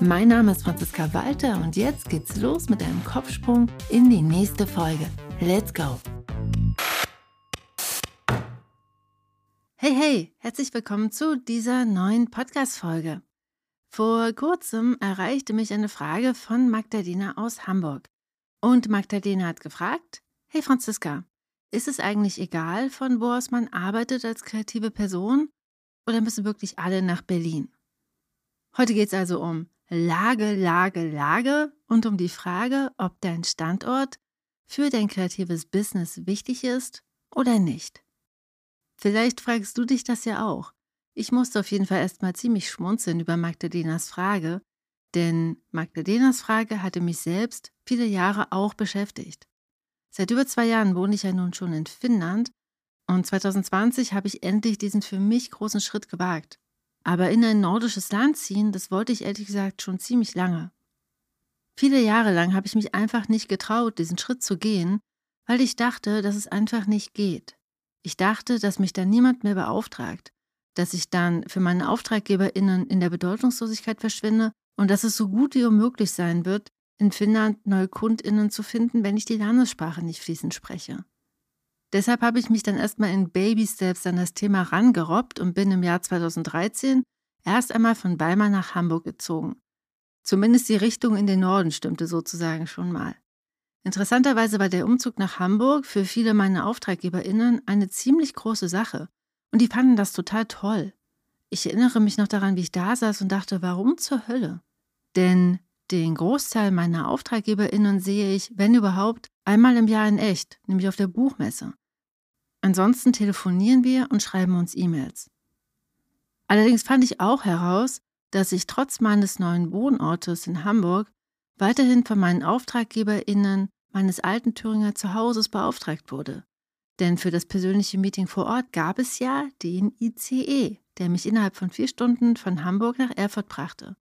Mein Name ist Franziska Walter und jetzt geht's los mit einem Kopfsprung in die nächste Folge. Let's go! Hey, hey, herzlich willkommen zu dieser neuen Podcast-Folge. Vor kurzem erreichte mich eine Frage von Magdalena aus Hamburg. Und Magdalena hat gefragt: Hey Franziska, ist es eigentlich egal, von wo aus man arbeitet als kreative Person? Oder müssen wirklich alle nach Berlin? Heute geht es also um Lage, Lage, Lage und um die Frage, ob dein Standort für dein kreatives Business wichtig ist oder nicht. Vielleicht fragst du dich das ja auch. Ich musste auf jeden Fall erstmal ziemlich schmunzeln über Magdalenas Frage, denn Magdalenas Frage hatte mich selbst viele Jahre auch beschäftigt. Seit über zwei Jahren wohne ich ja nun schon in Finnland und 2020 habe ich endlich diesen für mich großen Schritt gewagt. Aber in ein nordisches Land ziehen, das wollte ich ehrlich gesagt schon ziemlich lange. Viele Jahre lang habe ich mich einfach nicht getraut, diesen Schritt zu gehen, weil ich dachte, dass es einfach nicht geht. Ich dachte, dass mich dann niemand mehr beauftragt, dass ich dann für meine AuftraggeberInnen in der Bedeutungslosigkeit verschwinde und dass es so gut wie unmöglich sein wird, in Finnland neue KundInnen zu finden, wenn ich die Landessprache nicht fließend spreche. Deshalb habe ich mich dann erstmal in Baby-Steps an das Thema rangerobbt und bin im Jahr 2013 erst einmal von Weimar nach Hamburg gezogen. Zumindest die Richtung in den Norden stimmte sozusagen schon mal. Interessanterweise war der Umzug nach Hamburg für viele meiner AuftraggeberInnen eine ziemlich große Sache und die fanden das total toll. Ich erinnere mich noch daran, wie ich da saß und dachte, warum zur Hölle? Denn den Großteil meiner AuftraggeberInnen sehe ich, wenn überhaupt, einmal im Jahr in echt, nämlich auf der Buchmesse. Ansonsten telefonieren wir und schreiben uns E-Mails. Allerdings fand ich auch heraus, dass ich trotz meines neuen Wohnortes in Hamburg weiterhin von meinen AuftraggeberInnen meines alten Thüringer Zuhauses beauftragt wurde. Denn für das persönliche Meeting vor Ort gab es ja den ICE, der mich innerhalb von vier Stunden von Hamburg nach Erfurt brachte.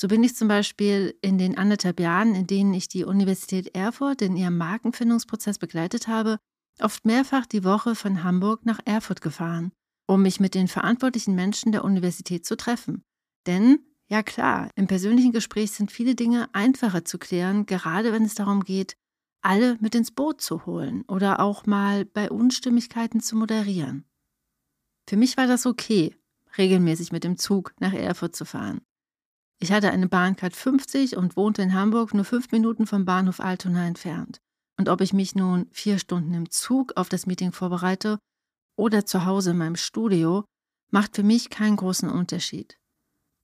So bin ich zum Beispiel in den anderthalb Jahren, in denen ich die Universität Erfurt in ihrem Markenfindungsprozess begleitet habe, oft mehrfach die Woche von Hamburg nach Erfurt gefahren, um mich mit den verantwortlichen Menschen der Universität zu treffen. Denn ja klar, im persönlichen Gespräch sind viele Dinge einfacher zu klären, gerade wenn es darum geht, alle mit ins Boot zu holen oder auch mal bei Unstimmigkeiten zu moderieren. Für mich war das okay, regelmäßig mit dem Zug nach Erfurt zu fahren. Ich hatte eine Bahncard 50 und wohnte in Hamburg nur fünf Minuten vom Bahnhof Altona entfernt. Und ob ich mich nun vier Stunden im Zug auf das Meeting vorbereite oder zu Hause in meinem Studio, macht für mich keinen großen Unterschied.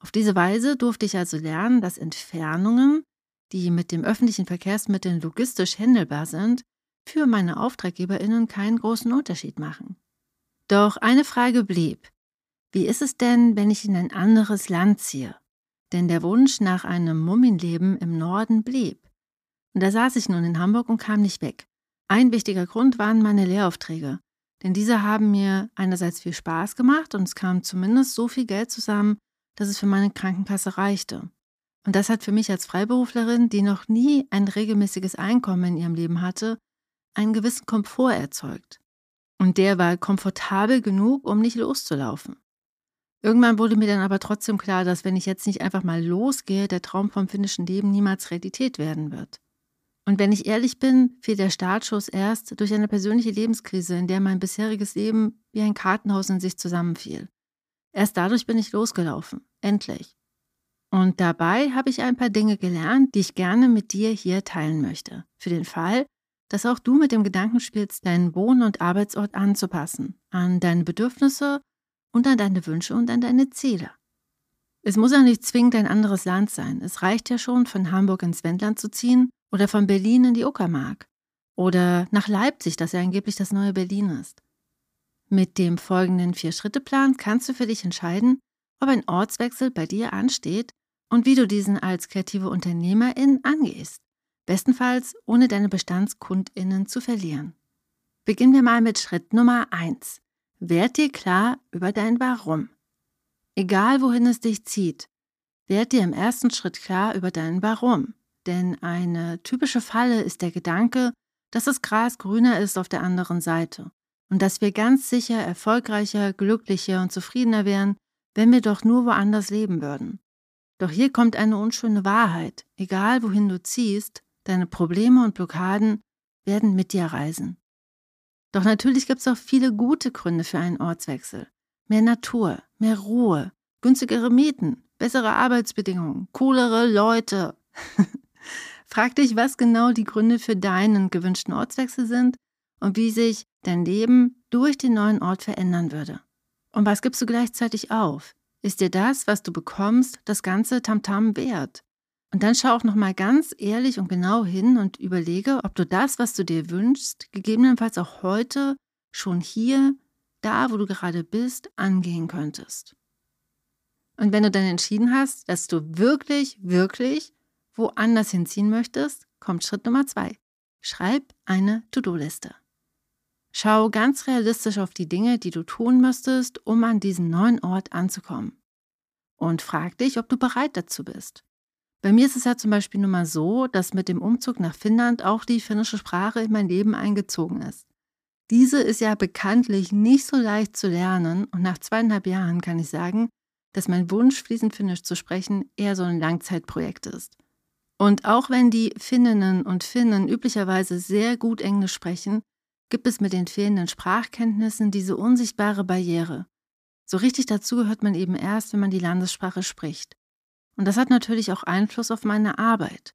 Auf diese Weise durfte ich also lernen, dass Entfernungen, die mit dem öffentlichen Verkehrsmitteln logistisch händelbar sind, für meine Auftraggeberinnen keinen großen Unterschied machen. Doch eine Frage blieb. Wie ist es denn, wenn ich in ein anderes Land ziehe? Denn der Wunsch nach einem Mummienleben im Norden blieb. Und da saß ich nun in Hamburg und kam nicht weg. Ein wichtiger Grund waren meine Lehraufträge. Denn diese haben mir einerseits viel Spaß gemacht und es kam zumindest so viel Geld zusammen, dass es für meine Krankenkasse reichte. Und das hat für mich als Freiberuflerin, die noch nie ein regelmäßiges Einkommen in ihrem Leben hatte, einen gewissen Komfort erzeugt. Und der war komfortabel genug, um nicht loszulaufen. Irgendwann wurde mir dann aber trotzdem klar, dass wenn ich jetzt nicht einfach mal losgehe, der Traum vom finnischen Leben niemals Realität werden wird. Und wenn ich ehrlich bin, fiel der Startschuss erst durch eine persönliche Lebenskrise, in der mein bisheriges Leben wie ein Kartenhaus in sich zusammenfiel. Erst dadurch bin ich losgelaufen. Endlich. Und dabei habe ich ein paar Dinge gelernt, die ich gerne mit dir hier teilen möchte. Für den Fall, dass auch du mit dem Gedanken spielst, deinen Wohn- und Arbeitsort anzupassen, an deine Bedürfnisse und an deine Wünsche und an deine Ziele. Es muss ja nicht zwingend ein anderes Land sein. Es reicht ja schon, von Hamburg ins Wendland zu ziehen oder von Berlin in die Uckermark oder nach Leipzig, das ja angeblich das neue Berlin ist. Mit dem folgenden Vier-Schritte-Plan kannst du für dich entscheiden, ob ein Ortswechsel bei dir ansteht und wie du diesen als kreative Unternehmerin angehst. Bestenfalls ohne deine BestandskundInnen zu verlieren. Beginnen wir mal mit Schritt Nummer 1. Werd dir klar über dein Warum. Egal wohin es dich zieht, werd dir im ersten Schritt klar über dein Warum. Denn eine typische Falle ist der Gedanke, dass das Gras grüner ist auf der anderen Seite und dass wir ganz sicher erfolgreicher, glücklicher und zufriedener wären, wenn wir doch nur woanders leben würden. Doch hier kommt eine unschöne Wahrheit. Egal wohin du ziehst, deine Probleme und Blockaden werden mit dir reisen. Doch natürlich gibt es auch viele gute Gründe für einen Ortswechsel. Mehr Natur, mehr Ruhe, günstigere Mieten, bessere Arbeitsbedingungen, coolere Leute. Frag dich, was genau die Gründe für deinen gewünschten Ortswechsel sind und wie sich dein Leben durch den neuen Ort verändern würde. Und was gibst du gleichzeitig auf? Ist dir das, was du bekommst, das ganze Tamtam wert? Und dann schau auch nochmal ganz ehrlich und genau hin und überlege, ob du das, was du dir wünschst, gegebenenfalls auch heute schon hier, da wo du gerade bist, angehen könntest. Und wenn du dann entschieden hast, dass du wirklich, wirklich woanders hinziehen möchtest, kommt Schritt Nummer zwei. Schreib eine To-Do-Liste. Schau ganz realistisch auf die Dinge, die du tun müsstest, um an diesen neuen Ort anzukommen. Und frag dich, ob du bereit dazu bist. Bei mir ist es ja zum Beispiel nun mal so, dass mit dem Umzug nach Finnland auch die finnische Sprache in mein Leben eingezogen ist. Diese ist ja bekanntlich nicht so leicht zu lernen und nach zweieinhalb Jahren kann ich sagen, dass mein Wunsch, fließend Finnisch zu sprechen, eher so ein Langzeitprojekt ist. Und auch wenn die Finninnen und Finnen üblicherweise sehr gut Englisch sprechen, gibt es mit den fehlenden Sprachkenntnissen diese unsichtbare Barriere. So richtig dazu gehört man eben erst, wenn man die Landessprache spricht. Und das hat natürlich auch Einfluss auf meine Arbeit.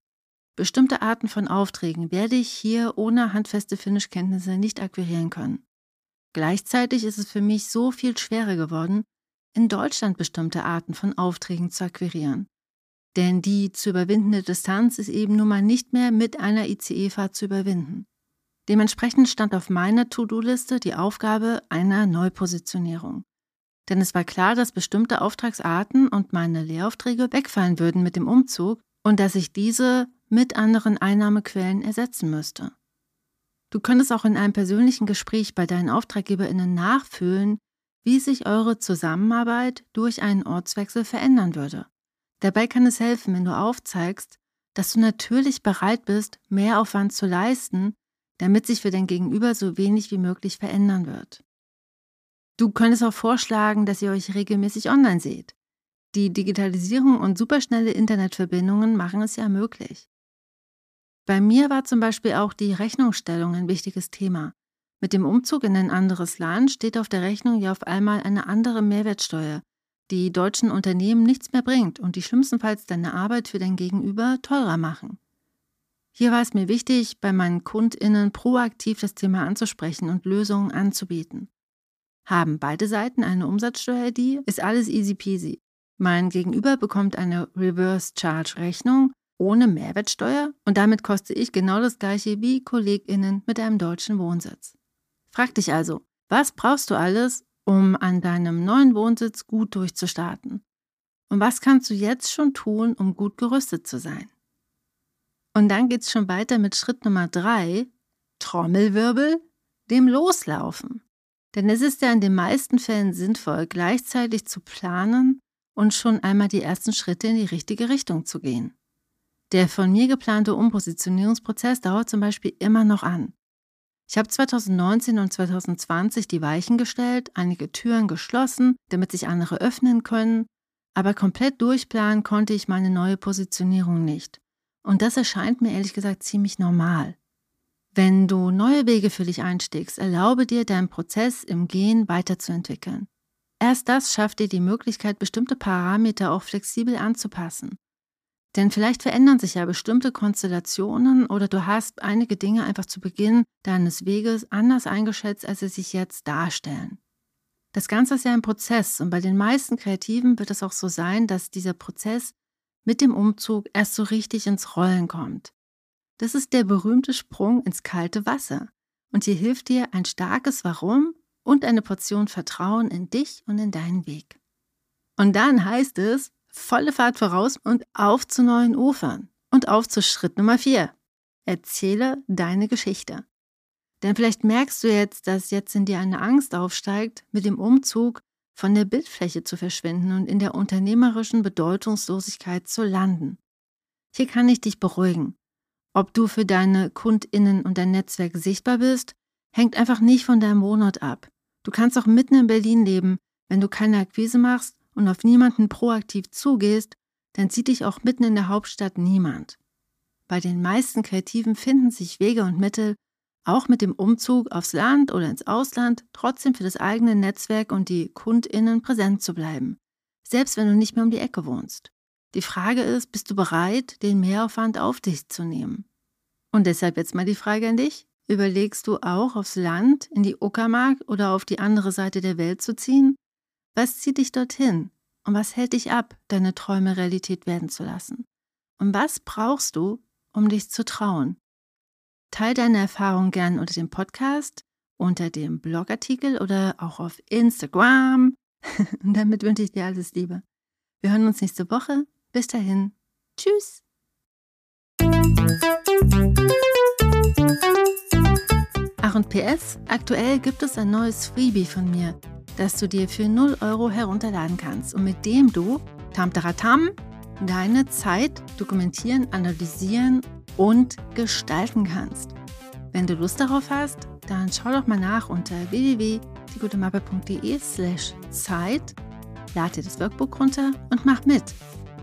Bestimmte Arten von Aufträgen werde ich hier ohne handfeste Finnischkenntnisse nicht akquirieren können. Gleichzeitig ist es für mich so viel schwerer geworden, in Deutschland bestimmte Arten von Aufträgen zu akquirieren. Denn die zu überwindende Distanz ist eben nun mal nicht mehr mit einer ICE-Fahrt zu überwinden. Dementsprechend stand auf meiner To-Do-Liste die Aufgabe einer Neupositionierung. Denn es war klar, dass bestimmte Auftragsarten und meine Lehraufträge wegfallen würden mit dem Umzug und dass ich diese mit anderen Einnahmequellen ersetzen müsste. Du könntest auch in einem persönlichen Gespräch bei deinen AuftraggeberInnen nachfühlen, wie sich eure Zusammenarbeit durch einen Ortswechsel verändern würde. Dabei kann es helfen, wenn du aufzeigst, dass du natürlich bereit bist, mehr Aufwand zu leisten, damit sich für dein Gegenüber so wenig wie möglich verändern wird. Du könntest auch vorschlagen, dass ihr euch regelmäßig online seht. Die Digitalisierung und superschnelle Internetverbindungen machen es ja möglich. Bei mir war zum Beispiel auch die Rechnungsstellung ein wichtiges Thema. Mit dem Umzug in ein anderes Land steht auf der Rechnung ja auf einmal eine andere Mehrwertsteuer, die deutschen Unternehmen nichts mehr bringt und die schlimmstenfalls deine Arbeit für dein Gegenüber teurer machen. Hier war es mir wichtig, bei meinen KundInnen proaktiv das Thema anzusprechen und Lösungen anzubieten. Haben beide Seiten eine Umsatzsteuer-ID, ist alles easy peasy. Mein Gegenüber bekommt eine Reverse Charge Rechnung ohne Mehrwertsteuer und damit koste ich genau das gleiche wie KollegInnen mit einem deutschen Wohnsitz. Frag dich also, was brauchst du alles, um an deinem neuen Wohnsitz gut durchzustarten? Und was kannst du jetzt schon tun, um gut gerüstet zu sein? Und dann geht's schon weiter mit Schritt Nummer drei, Trommelwirbel, dem Loslaufen. Denn es ist ja in den meisten Fällen sinnvoll, gleichzeitig zu planen und schon einmal die ersten Schritte in die richtige Richtung zu gehen. Der von mir geplante Umpositionierungsprozess dauert zum Beispiel immer noch an. Ich habe 2019 und 2020 die Weichen gestellt, einige Türen geschlossen, damit sich andere öffnen können, aber komplett durchplanen konnte ich meine neue Positionierung nicht. Und das erscheint mir ehrlich gesagt ziemlich normal. Wenn du neue Wege für dich einstiegst, erlaube dir, deinen Prozess im Gehen weiterzuentwickeln. Erst das schafft dir die Möglichkeit, bestimmte Parameter auch flexibel anzupassen. Denn vielleicht verändern sich ja bestimmte Konstellationen oder du hast einige Dinge einfach zu Beginn deines Weges anders eingeschätzt, als sie sich jetzt darstellen. Das Ganze ist ja ein Prozess und bei den meisten Kreativen wird es auch so sein, dass dieser Prozess mit dem Umzug erst so richtig ins Rollen kommt. Das ist der berühmte Sprung ins kalte Wasser. Und hier hilft dir ein starkes Warum und eine Portion Vertrauen in dich und in deinen Weg. Und dann heißt es, volle Fahrt voraus und auf zu neuen Ufern und auf zu Schritt Nummer vier. erzähle deine Geschichte. Denn vielleicht merkst du jetzt, dass jetzt in dir eine Angst aufsteigt, mit dem Umzug von der Bildfläche zu verschwinden und in der unternehmerischen Bedeutungslosigkeit zu landen. Hier kann ich dich beruhigen. Ob du für deine Kundinnen und dein Netzwerk sichtbar bist, hängt einfach nicht von deinem Wohnort ab. Du kannst auch mitten in Berlin leben, wenn du keine Akquise machst und auf niemanden proaktiv zugehst, dann sieht dich auch mitten in der Hauptstadt niemand. Bei den meisten Kreativen finden sich Wege und Mittel, auch mit dem Umzug aufs Land oder ins Ausland trotzdem für das eigene Netzwerk und die Kundinnen präsent zu bleiben, selbst wenn du nicht mehr um die Ecke wohnst. Die Frage ist, bist du bereit, den Mehraufwand auf dich zu nehmen? Und deshalb jetzt mal die Frage an dich. Überlegst du auch aufs Land, in die Uckermark oder auf die andere Seite der Welt zu ziehen? Was zieht dich dorthin? Und was hält dich ab, deine Träume Realität werden zu lassen? Und was brauchst du, um dich zu trauen? Teil deine Erfahrung gern unter dem Podcast, unter dem Blogartikel oder auch auf Instagram. Und damit wünsche ich dir alles Liebe. Wir hören uns nächste Woche. Bis dahin. Tschüss. Ach und PS, aktuell gibt es ein neues Freebie von mir, das du dir für 0 Euro herunterladen kannst und mit dem du, tamtaratam, deine Zeit dokumentieren, analysieren und gestalten kannst. Wenn du Lust darauf hast, dann schau doch mal nach unter www.diegutemappe.de slash Zeit, lade dir das Workbook runter und mach mit.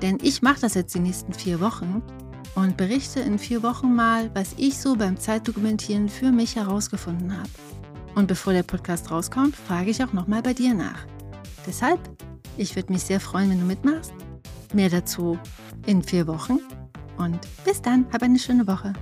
Denn ich mache das jetzt die nächsten vier Wochen und berichte in vier Wochen mal, was ich so beim Zeitdokumentieren für mich herausgefunden habe. Und bevor der Podcast rauskommt, frage ich auch nochmal bei dir nach. Deshalb, ich würde mich sehr freuen, wenn du mitmachst. Mehr dazu in vier Wochen. Und bis dann, hab eine schöne Woche.